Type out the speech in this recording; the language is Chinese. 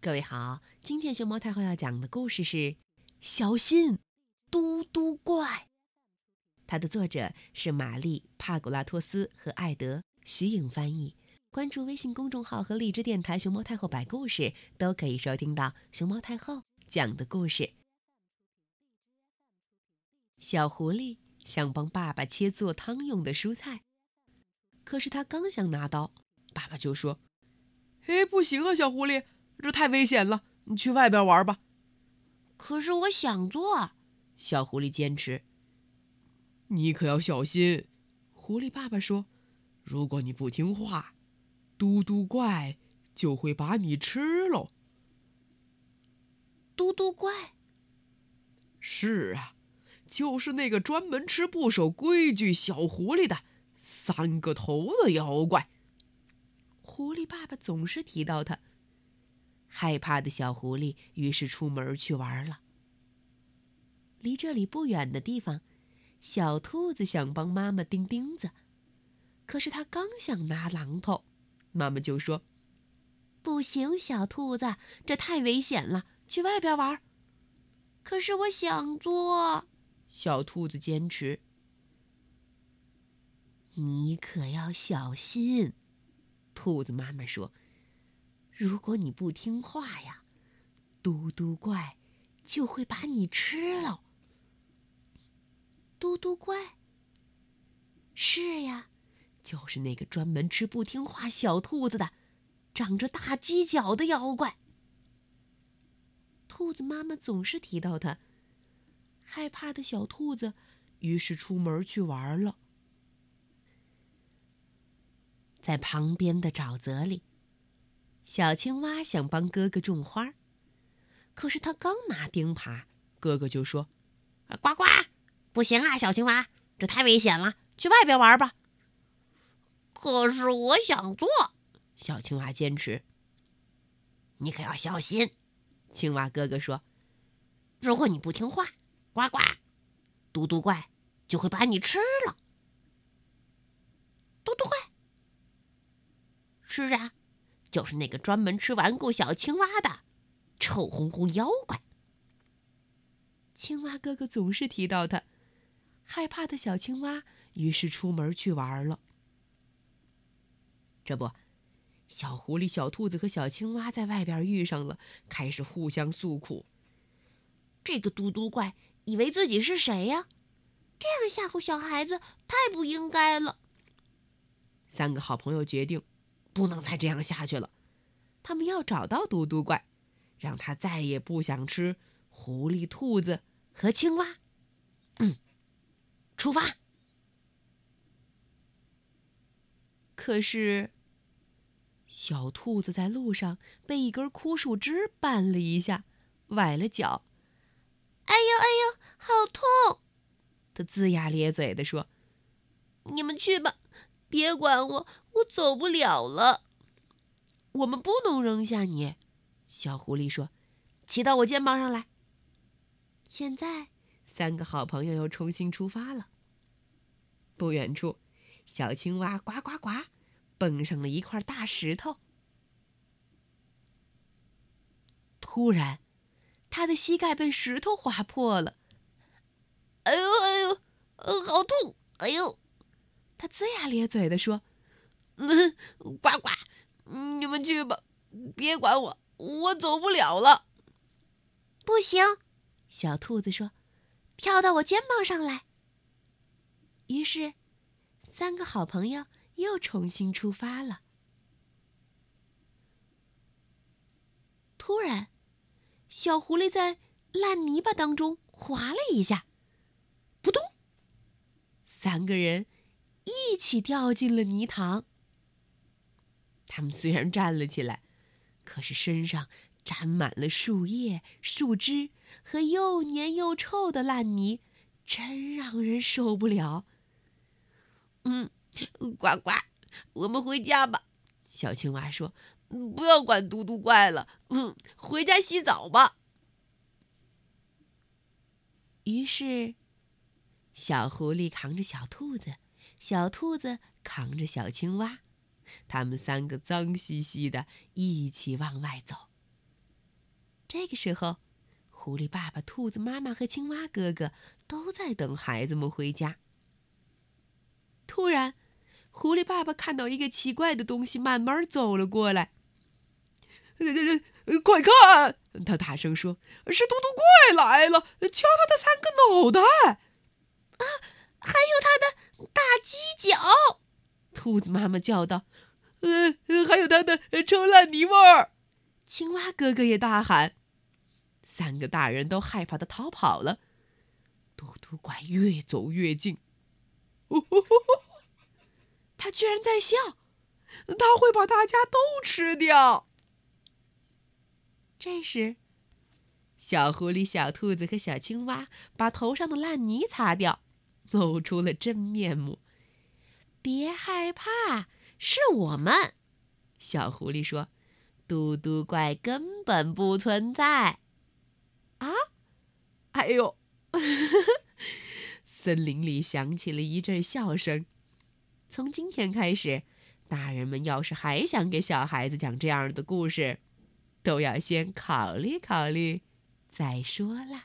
各位好，今天熊猫太后要讲的故事是《小心嘟嘟怪》，它的作者是玛丽·帕古拉托斯和艾德·徐颖翻译。关注微信公众号和荔枝电台“熊猫太后摆故事”，都可以收听到熊猫太后讲的故事。小狐狸想帮爸爸切做汤用的蔬菜，可是他刚想拿刀，爸爸就说：“哎，不行啊，小狐狸，这太危险了，你去外边玩吧。”可是我想做，小狐狸坚持。你可要小心，狐狸爸爸说：“如果你不听话，嘟嘟怪就会把你吃喽。”嘟嘟怪？是啊。就是那个专门吃不守规矩小狐狸的三个头的妖怪。狐狸爸爸总是提到他。害怕的小狐狸于是出门去玩了。离这里不远的地方，小兔子想帮妈妈钉钉子，可是它刚想拿榔头，妈妈就说：“不行，小兔子，这太危险了，去外边玩。”可是我想做。小兔子坚持：“你可要小心。”兔子妈妈说：“如果你不听话呀，嘟嘟怪就会把你吃了。”嘟嘟怪？是呀，就是那个专门吃不听话小兔子的，长着大犄角的妖怪。兔子妈妈总是提到他。害怕的小兔子，于是出门去玩了。在旁边的沼泽里，小青蛙想帮哥哥种花，可是他刚拿钉耙，哥哥就说：“呱呱，不行啊，小青蛙，这太危险了，去外边玩吧。”可是我想做，小青蛙坚持。你可要小心，青蛙哥哥说：“如果你不听话。”呱呱，嘟嘟怪就会把你吃了。嘟嘟怪，是啊，就是那个专门吃顽固小青蛙的臭烘烘妖怪。青蛙哥哥总是提到他，害怕的小青蛙于是出门去玩了。这不，小狐狸、小兔子和小青蛙在外边遇上了，开始互相诉苦。这个嘟嘟怪。以为自己是谁呀？这样吓唬小孩子太不应该了。三个好朋友决定，不能再这样下去了。他们要找到嘟嘟怪，让他再也不想吃狐狸、兔子和青蛙。嗯，出发。可是，小兔子在路上被一根枯树枝绊了一下，崴了脚。哎呦哎呦，好痛！他龇牙咧嘴地说：“你们去吧，别管我，我走不了了。”我们不能扔下你，小狐狸说：“骑到我肩膀上来。”现在，三个好朋友又重新出发了。不远处，小青蛙呱呱呱，蹦上了一块大石头。突然。他的膝盖被石头划破了，哎呦哎呦，呃，好痛！哎呦，他龇牙咧嘴的说：“嗯，呱呱，你们去吧，别管我，我走不了了。”不行，小兔子说：“跳到我肩膀上来。”于是，三个好朋友又重新出发了。突然。小狐狸在烂泥巴当中滑了一下，扑通，三个人一起掉进了泥塘。他们虽然站了起来，可是身上沾满了树叶、树枝和又黏又臭的烂泥，真让人受不了。嗯，呱呱，我们回家吧。小青蛙说。不要管嘟嘟怪了，嗯，回家洗澡吧。于是，小狐狸扛着小兔子，小兔子扛着小青蛙，他们三个脏兮兮的，一起往外走。这个时候，狐狸爸爸、兔子妈妈和青蛙哥哥都在等孩子们回家。突然，狐狸爸爸看到一个奇怪的东西慢慢走了过来。这这这，快看！他大声说：“是嘟嘟怪来了！敲他的三个脑袋，犄角！”兔子妈妈叫道：“呃，还有它的臭烂泥味儿！”青蛙哥哥也大喊。三个大人都害怕的逃跑了。嘟嘟怪越走越近，他居然在笑，他会把大家都吃掉。这时，小狐狸、小兔子和小青蛙把头上的烂泥擦掉，露出了真面目。别害怕，是我们。小狐狸说：“嘟嘟怪根本不存在。”啊！哎呦！森林里响起了一阵笑声。从今天开始，大人们要是还想给小孩子讲这样的故事，都要先考虑考虑再说了。